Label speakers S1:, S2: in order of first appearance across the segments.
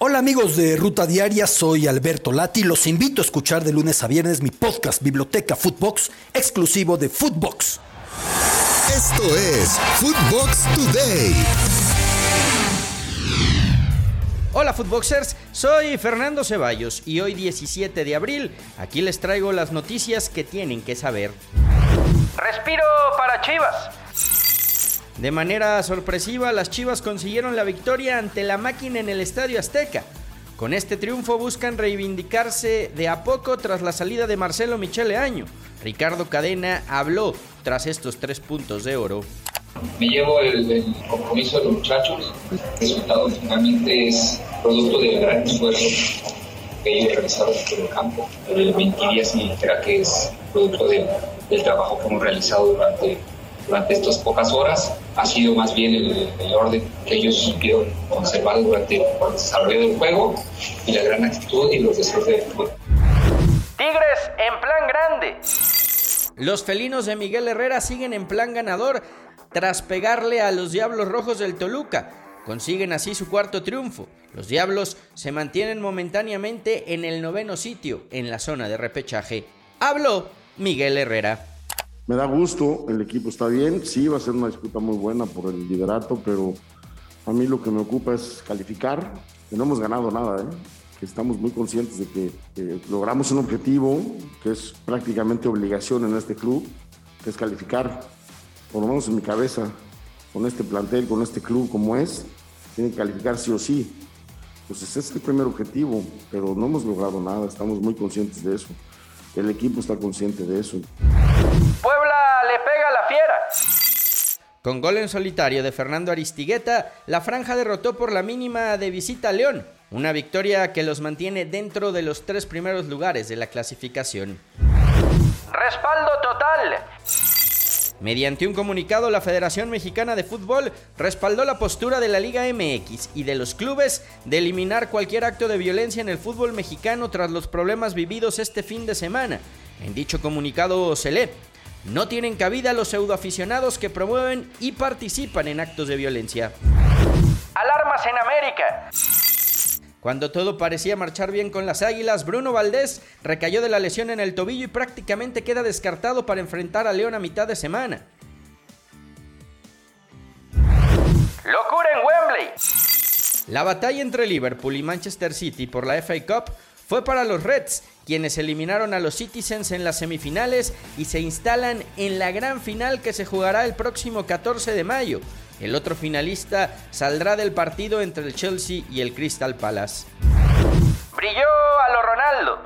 S1: Hola amigos de Ruta Diaria, soy Alberto Lati. Los invito a escuchar de lunes a viernes mi podcast Biblioteca Footbox, exclusivo de Footbox.
S2: Esto es Footbox Today.
S3: Hola Footboxers, soy Fernando Ceballos y hoy 17 de abril aquí les traigo las noticias que tienen que saber. Respiro para Chivas. De manera sorpresiva, las Chivas consiguieron la victoria ante la máquina en el Estadio Azteca. Con este triunfo buscan reivindicarse de a poco tras la salida de Marcelo Michele Año. Ricardo Cadena habló tras estos tres puntos de oro.
S4: Me llevo el, compromiso de los muchachos. El resultado finalmente es producto del gran esfuerzo que ellos realizaron en el campo. El mentiría significa que es producto del trabajo que hemos realizado durante durante estas pocas horas ha sido más bien el, orden que ellos supieron conservar durante el desarrollo del juego y la gran actitud y los deseos del juego.
S3: Tigres en plan grande. Los felinos de Miguel Herrera siguen en plan ganador tras pegarle a los Diablos Rojos del Toluca. Consiguen así su cuarto triunfo. Los Diablos se mantienen momentáneamente en el noveno sitio en la zona de repechaje. Habló Miguel Herrera.
S5: Me da gusto, el equipo está bien, sí va a ser una disputa muy buena por el liderato, pero a mí lo que me ocupa es calificar, que no hemos ganado nada, ¿eh? estamos muy conscientes de que logramos un objetivo que es prácticamente obligación en este club, que es calificar, por lo menos en mi cabeza, con este plantel, con este club como es, tiene que calificar sí o sí. Pues es el primer objetivo, pero no hemos logrado nada, estamos muy conscientes de eso. El equipo está consciente de eso.
S3: Con gol en solitario de Fernando Aristigueta, la franja derrotó por la mínima de visita a León, una victoria que los mantiene dentro de los tres primeros lugares de la clasificación. Respaldo total. Mediante un comunicado, la Federación Mexicana de Fútbol respaldó la postura de la Liga MX y de los clubes de eliminar cualquier acto de violencia en el fútbol mexicano tras los problemas vividos este fin de semana. En dicho comunicado se lee, no tienen cabida los pseudoaficionados que promueven y participan en actos de violencia. Alarmas en América. Cuando todo parecía marchar bien con las Águilas, Bruno Valdés recayó de la lesión en el tobillo y prácticamente queda descartado para enfrentar a León a mitad de semana. Locura en Wembley. La batalla entre Liverpool y Manchester City por la FA Cup fue para los Reds, quienes eliminaron a los Citizens en las semifinales y se instalan en la gran final que se jugará el próximo 14 de mayo. El otro finalista saldrá del partido entre el Chelsea y el Crystal Palace. Brilló a lo Ronaldo.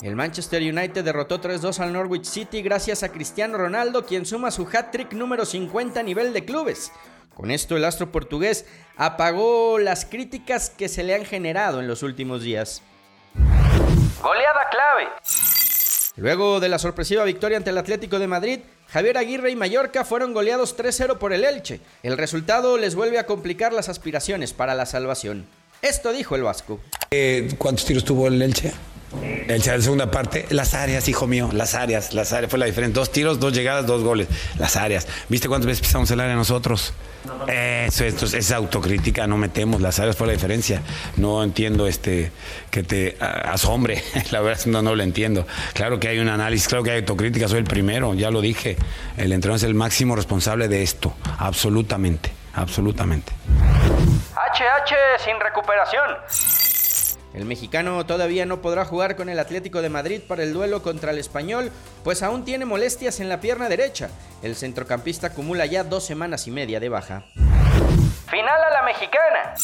S3: El Manchester United derrotó 3-2 al Norwich City gracias a Cristiano Ronaldo, quien suma su hat-trick número 50 a nivel de clubes. Con esto el astro portugués apagó las críticas que se le han generado en los últimos días. Goleada clave. Luego de la sorpresiva victoria ante el Atlético de Madrid, Javier Aguirre y Mallorca fueron goleados 3-0 por el Elche. El resultado les vuelve a complicar las aspiraciones para la salvación. Esto dijo el Vasco.
S6: Eh, ¿Cuántos tiros tuvo el Elche? El la segunda parte, las áreas, hijo mío, las áreas, las áreas, fue la diferencia. Dos tiros, dos llegadas, dos goles. Las áreas. ¿Viste cuántas veces pisamos el área nosotros? Eso, esto es autocrítica, no metemos, las áreas fue la diferencia. No entiendo este que te asombre, la verdad no, no lo entiendo. Claro que hay un análisis, claro que hay autocrítica, soy el primero, ya lo dije. El entrenador es el máximo responsable de esto, absolutamente, absolutamente.
S3: HH sin recuperación. El mexicano todavía no podrá jugar con el Atlético de Madrid para el duelo contra el español, pues aún tiene molestias en la pierna derecha. El centrocampista acumula ya dos semanas y media de baja. Final a la mexicana.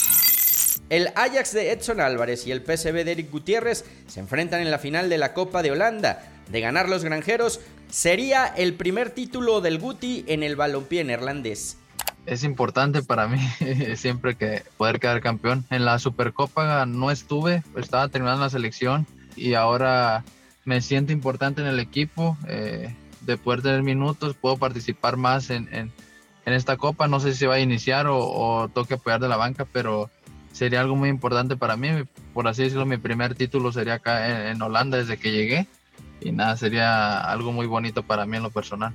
S3: El Ajax de Edson Álvarez y el PSV de Eric Gutiérrez se enfrentan en la final de la Copa de Holanda. De ganar los granjeros, sería el primer título del Guti en el balompié neerlandés
S7: es importante para mí siempre que poder quedar campeón. En la Supercopa no estuve, estaba terminando la selección y ahora me siento importante en el equipo, eh, de poder tener minutos, puedo participar más en, en, esta copa. No sé si va a iniciar o, o toque apoyar de la banca, pero sería algo muy importante para mí. Por así decirlo, mi primer título sería acá en Holanda desde que llegué y nada, sería algo muy bonito para mí en lo personal.